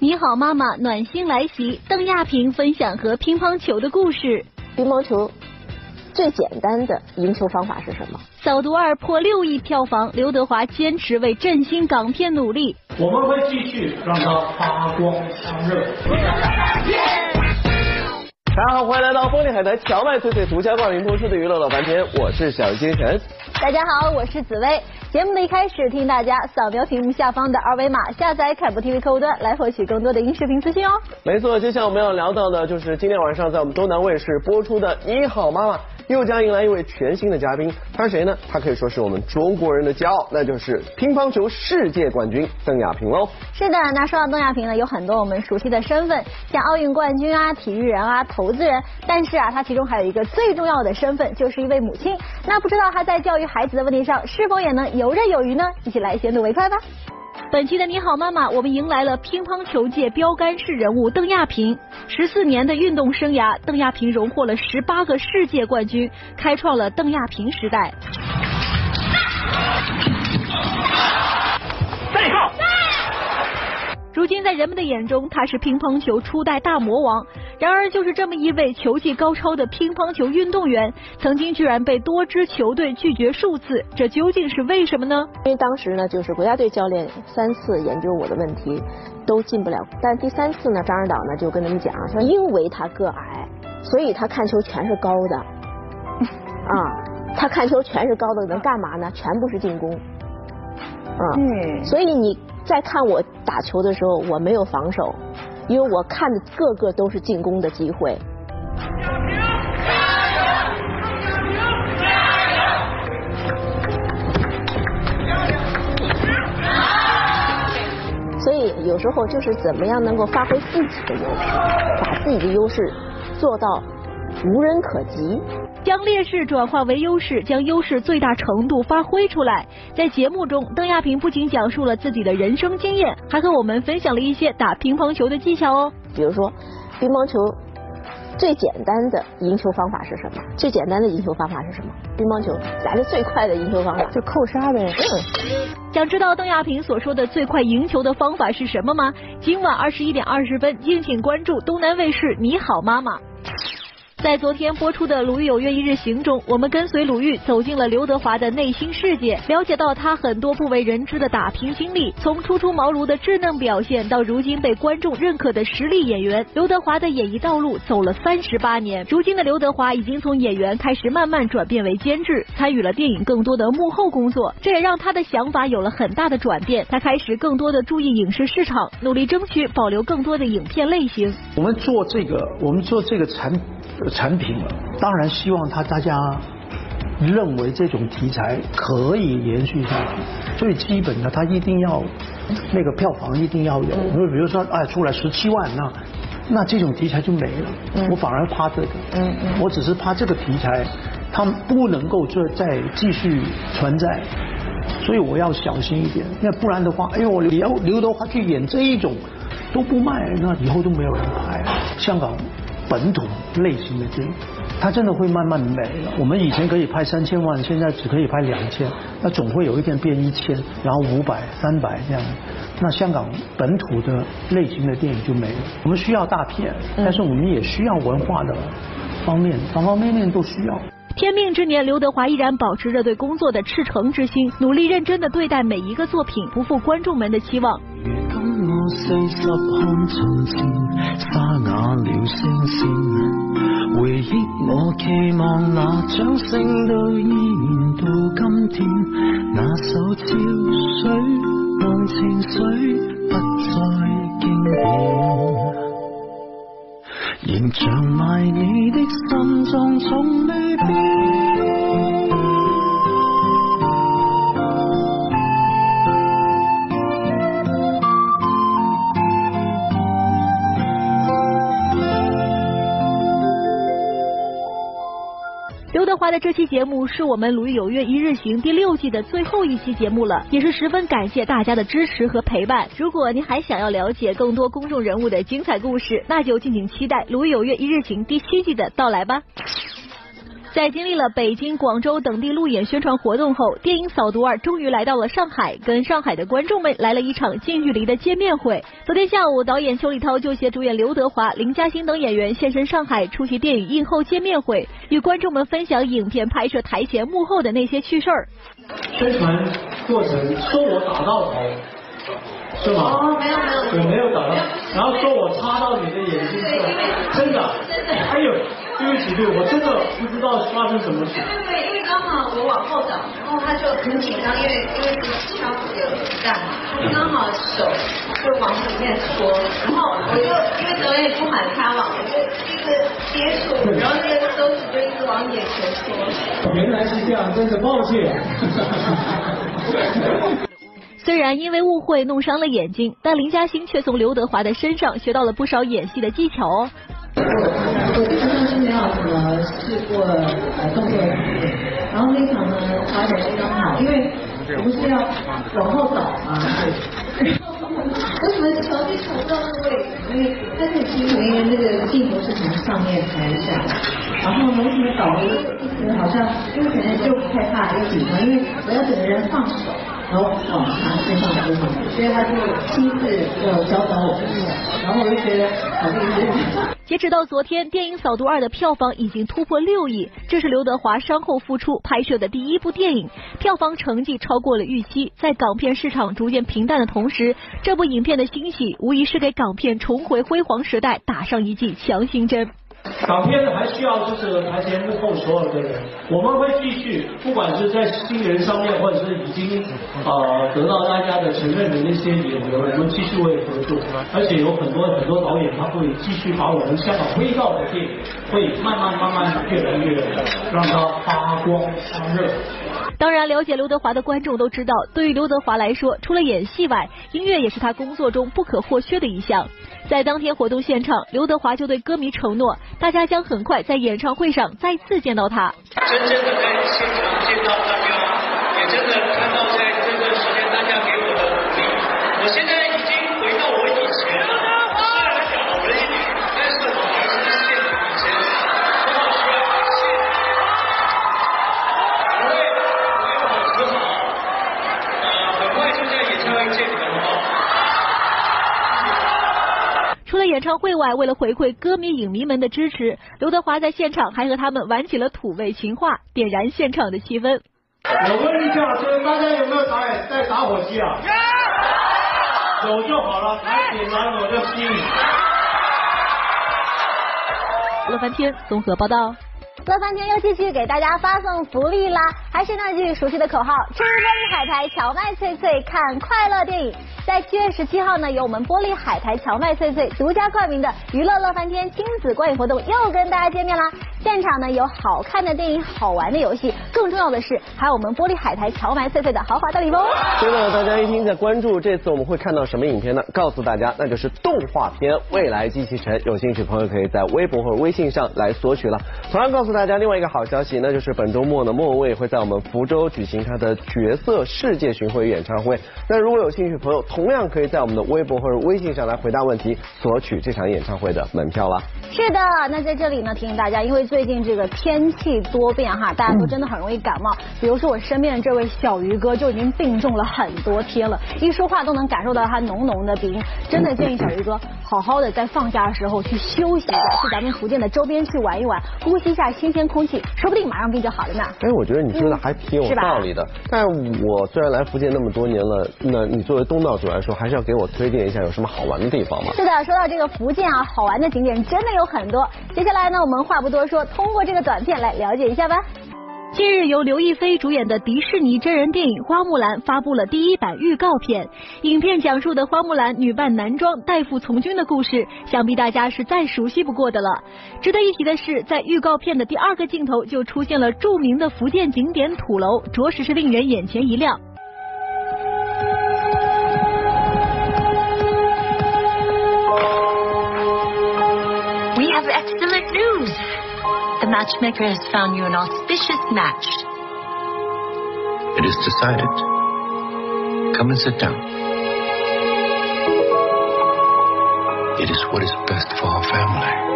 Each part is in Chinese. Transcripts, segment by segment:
你好，妈妈，暖心来袭。邓亚萍分享和乒乓球的故事。乒乓球最简单的赢球方法是什么？扫毒二破六亿票房，刘德华坚持为振兴港片努力。我们会继续让它发光发热。大家好，欢迎来到风力海苔荞麦脆脆独家冠名播出的娱乐老翻天，我是小星辰。大家好，我是紫薇。节目的一开始，听大家扫描屏幕下方的二维码，下载凯博 TV 客户端，来获取更多的音视频资讯哦。没错，接下来我们要聊到的就是今天晚上在我们东南卫视播出的《你好妈妈》。又将迎来一位全新的嘉宾，他是谁呢？他可以说是我们中国人的骄傲，那就是乒乓球世界冠军邓亚萍喽。是的，那说到邓亚萍呢，有很多我们熟悉的身份，像奥运冠军啊、体育人啊、投资人，但是啊，她其中还有一个最重要的身份，就是一位母亲。那不知道她在教育孩子的问题上，是否也能游刃有余呢？一起来先睹为快吧。本期的你好妈妈，我们迎来了乒乓球界标杆式人物邓亚萍。十四年的运动生涯，邓亚萍荣获了十八个世界冠军，开创了邓亚萍时代。再看。如今在人们的眼中，他是乒乓球初代大魔王。然而，就是这么一位球技高超的乒乓球运动员，曾经居然被多支球队拒绝数次，这究竟是为什么呢？因为当时呢，就是国家队教练三次研究我的问题，都进不了。但第三次呢，张指导呢就跟他们讲说，因为他个矮，所以他看球全是高的。啊，他看球全是高的，能干嘛呢？全部是进攻。嗯，所以你。在看我打球的时候，我没有防守，因为我看的个个都是进攻的机会。所以有时候就是怎么样能够发挥自己的优势，把自己的优势做到无人可及。将劣势转化为优势，将优势最大程度发挥出来。在节目中，邓亚萍不仅讲述了自己的人生经验，还和我们分享了一些打乒乓球的技巧哦。比如说，乒乓球最简单的赢球方法是什么？最简单的赢球方法是什么？乒乓球来的最快的赢球方法就扣杀呗。想知道邓亚萍所说的最快赢球的方法是什么吗？今晚二十一点二十分，敬请关注东南卫视《你好妈妈》。在昨天播出的《鲁豫有约一日行》中，我们跟随鲁豫走进了刘德华的内心世界，了解到他很多不为人知的打拼经历。从初出茅庐的稚嫩表现，到如今被观众认可的实力演员，刘德华的演艺道路走了三十八年。如今的刘德华已经从演员开始慢慢转变为监制，参与了电影更多的幕后工作，这也让他的想法有了很大的转变。他开始更多的注意影视市场，努力争取保留更多的影片类型。我们做这个，我们做这个产。产品了。当然希望他大家认为这种题材可以延续下去，最基本的他一定要那个票房一定要有，因为比如说哎出来十七万那那这种题材就没了，我反而怕这个，嗯嗯，我只是怕这个题材它不能够再再继续存在，所以我要小心一点，那不然的话，哎呦刘刘德华去演这一种都不卖，那以后都没有人拍，香港。本土类型的电影，它真的会慢慢没了。我们以前可以拍三千万，现在只可以拍两千，那总会有一天变一千，然后五百、三百这样。那香港本土的类型的电影就没了。我们需要大片，但是我们也需要文化的方面，方方面面都需要。天命之年，刘德华依然保持着对工作的赤诚之心，努力认真的对待每一个作品，不负观众们的期望。我四十看从前，沙哑了声线，回忆我期望那掌声都依然到今天，那首潮水让情绪不再惊艳，仍长埋你的心中从未变。的这期节目是我们《鲁豫有约一日行》第六季的最后一期节目了，也是十分感谢大家的支持和陪伴。如果您还想要了解更多公众人物的精彩故事，那就敬请期待《鲁豫有约一日行》第七季的到来吧。在经历了北京、广州等地路演宣传活动后，电影《扫毒二》终于来到了上海，跟上海的观众们来了一场近距离的见面会。昨天下午，导演邱礼涛就携主演刘德华、林嘉欣等演员现身上海，出席电影映后见面会，与观众们分享影片拍摄台前幕后的那些趣事儿。宣传过程说我打到头，是吗？哦，没有没有，我没有打到，然后说我插到你的眼睛了，真的，真的，哎呦，对不起对不起，我真的不知道发生什么事。对对，因为刚好我往后倒，然后他就很紧张，因为因为是消毒的弹嘛，刚好手就往里面戳，然后我就因为导演不喊他嘛，我就一直接触，然后那个手指就一直往眼前戳。原来是这样，真的抱歉。虽然因为误会弄伤了眼睛，但林嘉欣却从刘德华的身上学到了不少演戏的技巧哦。我基本上是没有什么试过呃动作的，然后那场呢发展非常好，因为我们是要往后倒嘛，为什么调去调到那个位置？因为他很清楚，因为那个镜头是从上面拍下，然后呢，为什么倒的一直好像，因为可能就害怕又紧张，因为我要整个人放手。然后他身上扑上去，所以他就亲自要教导我，然后我就觉得好厉害。截止到昨天，电影《扫毒二》的票房已经突破六亿，这是刘德华伤后复出拍摄的第一部电影，票房成绩超过了预期。在港片市场逐渐平淡的同时，这部影片的欣喜无疑是给港片重回辉煌时代打上一剂强心针。港片还需要就是台前幕后所有的人，我们会继续，不管是在新人上面，或者是已经呃得到大家的承认的那些演员，我们继续会合作，而且有很多很多导演他会继续把我们香港味道的电影，会慢慢慢慢越来越让它发光发热。当然，了解刘德华的观众都知道，对于刘德华来说，除了演戏外，音乐也是他工作中不可或缺的一项。在当天活动现场，刘德华就对歌迷承诺，大家将很快在演唱会上再次见到他。真正的在现场见到演唱会外，为了回馈歌迷影迷们的支持，刘德华在现场还和他们玩起了土味情话，点燃现场的气氛。我问一下，就是大家有没有导演带打火机啊？有就好了，来点燃我的心。乐翻天综合报道。乐翻天又继续给大家发送福利啦！还是那句熟悉的口号：吃玻璃海苔荞麦脆脆，看快乐电影。在七月十七号呢，由我们玻璃海苔荞麦脆脆独家冠名的娱乐乐翻天亲子观影活动又跟大家见面啦！现场呢有好看的电影、好玩的游戏，更重要的是还有我们玻璃海苔荞麦脆脆的豪华大礼包。对了，大家一定在关注，这次我们会看到什么影片呢？告诉大家，那就是动画片《未来机器城》。有兴趣朋友可以在微博或者微信上来索取了。同样告诉大家另外一个好消息，那就是本周末呢，莫文蔚会在我们福州举行他的角色世界巡回演唱会。那如果有兴趣朋友，同样可以在我们的微博或者微信上来回答问题，索取这场演唱会的门票了。是的，那在这里呢提醒大家，因为最近这个天气多变哈，大家都真的很容易感冒。比如说我身边的这位小鱼哥就已经病重了很多天了，一说话都能感受到他浓浓的鼻音。真的建议小鱼哥好好的在放假的时候去休息一下，去咱们福建的周边去玩一玩，呼吸一下新鲜空气，说不定马上病就好了呢。哎，我觉得你说的还挺有道理的。但我虽然来福建那么多年了，那你作为东道主来说，还是要给我推荐一下有什么好玩的地方吗？是的，说到这个福建啊，好玩的景点真的有很多。接下来呢，我们话不多说，通过这个短片来了解一下吧。近日，由刘亦菲主演的迪士尼真人电影《花木兰》发布了第一版预告片。影片讲述的花木兰女扮男装代父从军的故事，想必大家是再熟悉不过的了。值得一提的是，在预告片的第二个镜头就出现了著名的福建景点土楼，着实是令人眼前一亮。matchmaker has found you an auspicious match. It is decided. Come and sit down. It is what is best for our family.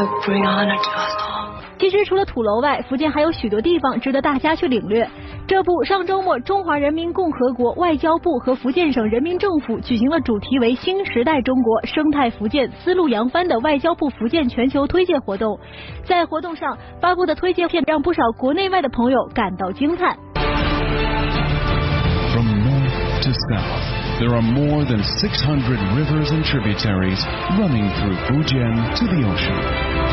would bring honor to us all. 其实除了土楼外，福建还有许多地方值得大家去领略。 这部上周末中华人民共和国外交部和福建省人民政府举行了主题为“新时代中国生态福建丝路扬帆”的外交部福建全球推介活动。在活动上发布的推荐片让不少国内外的朋友感到惊叹。From north to south, there are more than 600 rivers and tributaries running through Fujian to the ocean.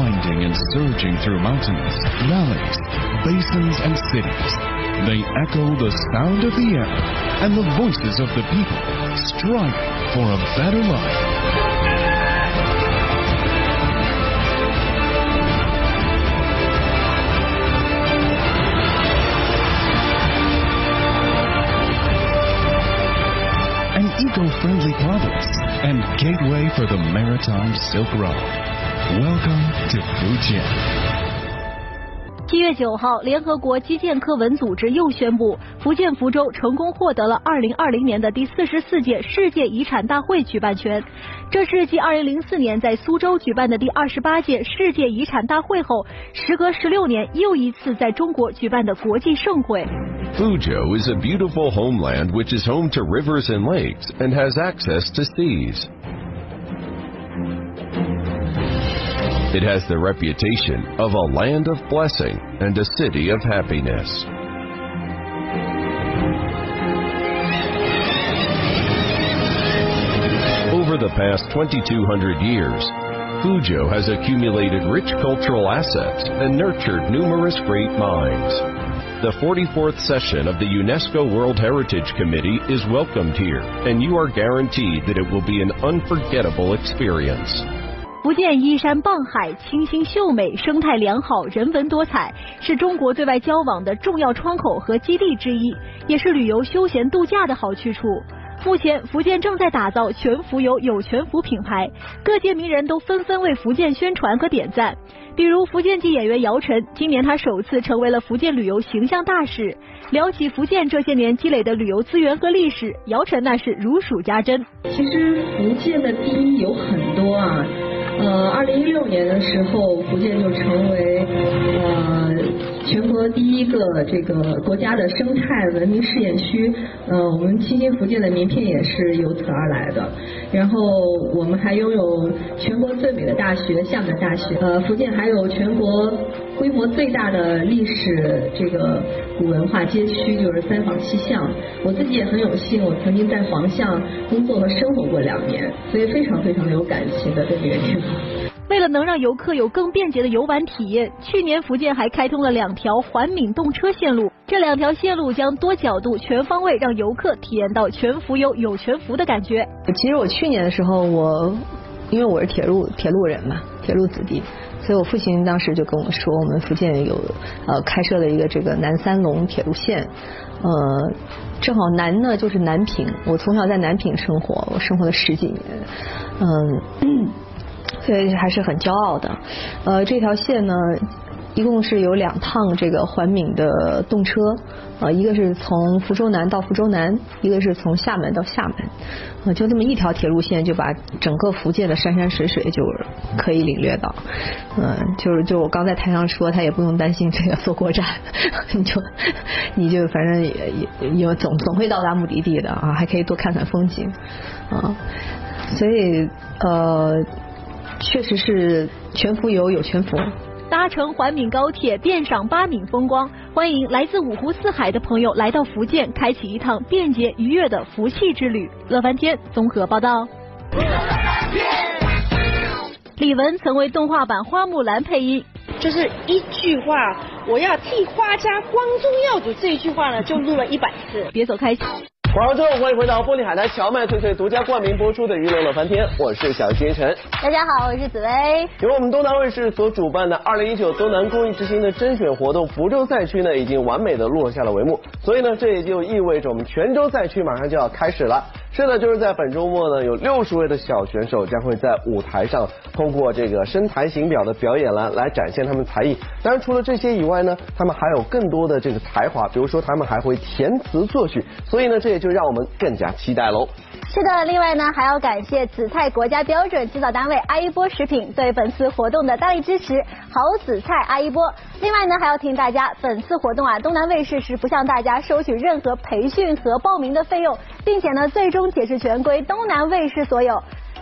Winding and surging through mountains, valleys, basins, and cities, they echo the sound of the air and the voices of the people striving for a better life. an eco-friendly province and gateway for the maritime Silk Road. Welcome to Fujian. 七月九号，联合国基建科文组织又宣布，福建福州成功获得了二零二零年的第四十四届世界遗产大会举办权。这是继二零零四年在苏州举办的第二十八届世界遗产大会后，时隔十六年又一次在中国举办的国际盛会。Fuzhou is a beautiful homeland which is home to rivers and lakes and has access to seas. It has the reputation of a land of blessing and a city of happiness. Over the past 2,200 years, Fuzhou has accumulated rich cultural assets and nurtured numerous great minds. The 44th session of the UNESCO World Heritage Committee is welcomed here, and you are guaranteed that it will be an unforgettable experience. 福建依山傍海，清新秀美，生态良好，人文多彩，是中国对外交往的重要窗口和基地之一，也是旅游休闲度假的好去处。目前，福建正在打造全福游有全福品牌，各界名人都纷纷为福建宣传和点赞。比如福建籍演员姚晨，今年他首次成为了福建旅游形象大使。聊起福建这些年积累的旅游资源和历史，姚晨那是如数家珍。其实福建的第一有很多啊，呃，二零一六年的时候，福建就成为呃全国第一个这个国家的生态文明试验区，呃，我们清新福建的名片也是由此而来的。然后我们还拥有全国最美的大学——厦门大学，呃，福建还有全国规模最大的历史这个古文化街区，就是三坊七巷。我自己也很有幸，我曾经在黄巷工作和生活过两年，所以非常非常的有感情的对这个地方。为了能让游客有更便捷的游玩体验，去年福建还开通了两条环闽动车线路。这两条线路将多角度、全方位让游客体验到全福游有全福的感觉。其实我去年的时候，我因为我是铁路铁路人嘛，铁路子弟，所以我父亲当时就跟我说，我们福建有呃开设了一个这个南三龙铁路线，呃，正好南呢就是南平，我从小在南平生活，我生活了十几年，嗯。所以还是很骄傲的。呃，这条线呢，一共是有两趟这个环闽的动车，呃，一个是从福州南到福州南，一个是从厦门到厦门，呃，就这么一条铁路线就把整个福建的山山水水就可以领略到。嗯、就是就我刚在台上说，他也不用担心这个坐过站，你就你就反正也也也总总会到达目的地的啊，还可以多看看风景啊，所以呃。确实是全福游有全福。搭乘环闽高铁，遍赏八闽风光。欢迎来自五湖四海的朋友来到福建，开启一趟便捷愉悦的福气之旅。乐翻天综合报道。李玟曾为动画版《花木兰》配音，就是一句话，我要替花家光宗耀祖这一句话呢，就录了一百次。别走开。广州之后，欢迎回到玻璃海苔荞麦脆脆独家冠名播出的娱乐乐翻天，我是小星辰。大家好，我是紫薇。由我们东南卫视所主办的二零一九东南公益之星的甄选活动，福州赛区呢已经完美的落下了帷幕，所以呢这也就意味着我们泉州赛区马上就要开始了。是的，就是在本周末呢，有六十位的小选手将会在舞台上通过这个身材形表的表演来来展现他们才艺。当然，除了这些以外呢，他们还有更多的这个才华，比如说他们还会填词作曲，所以呢，这也就让我们更加期待喽。是的，另外呢还要感谢紫菜国家标准指导单位阿一波食品对本次活动的大力支持，好紫菜阿一波。另外呢还要提醒大家，本次活动啊，东南卫视是不向大家收取任何培训和报名的费用，并且呢最终解释权归东南卫视所有。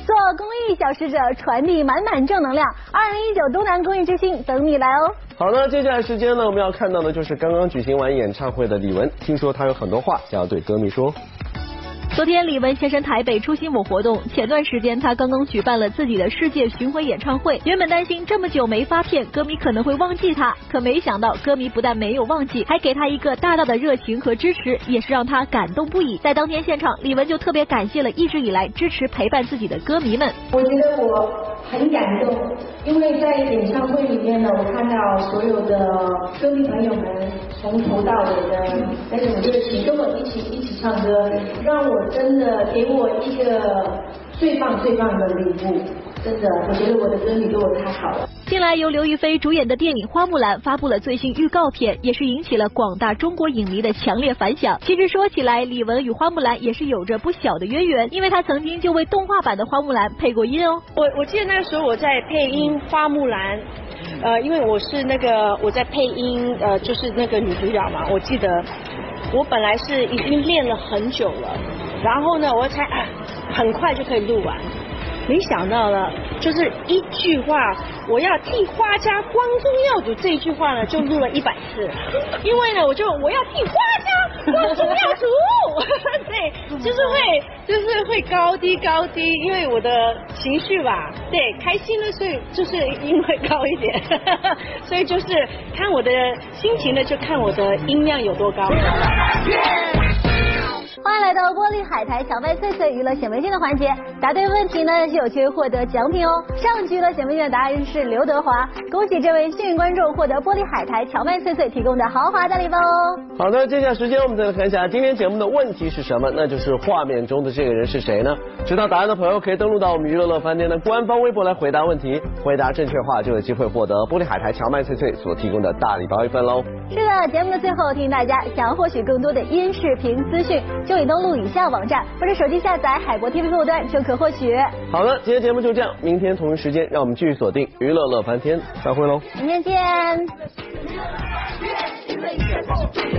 做公益小使者，传递满满正能量。二零一九东南公益之星等你来哦。好的，接下来时间呢，我们要看到的就是刚刚举行完演唱会的李玟，听说她有很多话想要对歌迷说。昨天，李玟现身台北出席某活动。前段时间，她刚刚举办了自己的世界巡回演唱会。原本担心这么久没发片，歌迷可能会忘记她，可没想到歌迷不但没有忘记，还给她一个大大的热情和支持，也是让她感动不已。在当天现场，李玟就特别感谢了一直以来支持陪伴自己的歌迷们。我觉得我很感动，因为在演唱会里面呢，我看到所有的歌迷朋友们从头到尾的那种热情，跟我一起一起唱歌，让我。真的给我一个最棒最棒的礼物，真的，我觉得我的歌迷对我太好了。近来由刘亦菲主演的电影《花木兰》发布了最新预告片，也是引起了广大中国影迷的强烈反响。其实说起来，李玟与花木兰也是有着不小的渊源，因为她曾经就为动画版的花木兰配过音哦。我我记得那个时候我在配音花木兰，呃，因为我是那个我在配音，呃，就是那个女主角嘛。我记得我本来是已经练了很久了。然后呢，我才很快就可以录完，没想到呢，就是一句话，我要替花家光宗耀祖这一句话呢，就录了一百次，因为呢，我就我要替花家光宗耀祖，对，就是会就是会高低高低，因为我的情绪吧，对，开心的，所以就是音会高一点，所以就是看我的心情呢，就看我的音量有多高。欢迎来到玻璃海苔荞麦脆脆娱乐显微镜的环节，答对问题呢就有机会获得奖品哦。上局的显微镜的答案是刘德华，恭喜这位幸运观众获得玻璃海苔荞麦脆脆提供的豪华大礼包哦。好的，接下来时间我们再来看一下今天节目的问题是什么？那就是画面中的这个人是谁呢？知道答案的朋友可以登录到我们娱乐乐饭店的官方微博来回答问题，回答正确话就有机会获得玻璃海苔荞麦脆脆所提供的大礼包一份喽。是的，节目的最后提醒大家，想要获取更多的音视频资讯。就已登录以下网站，或者手机下载海博 TV 客户端就可获取。好了，今天节目就这样，明天同一时间让我们继续锁定娱乐乐翻天，再会喽，明天见。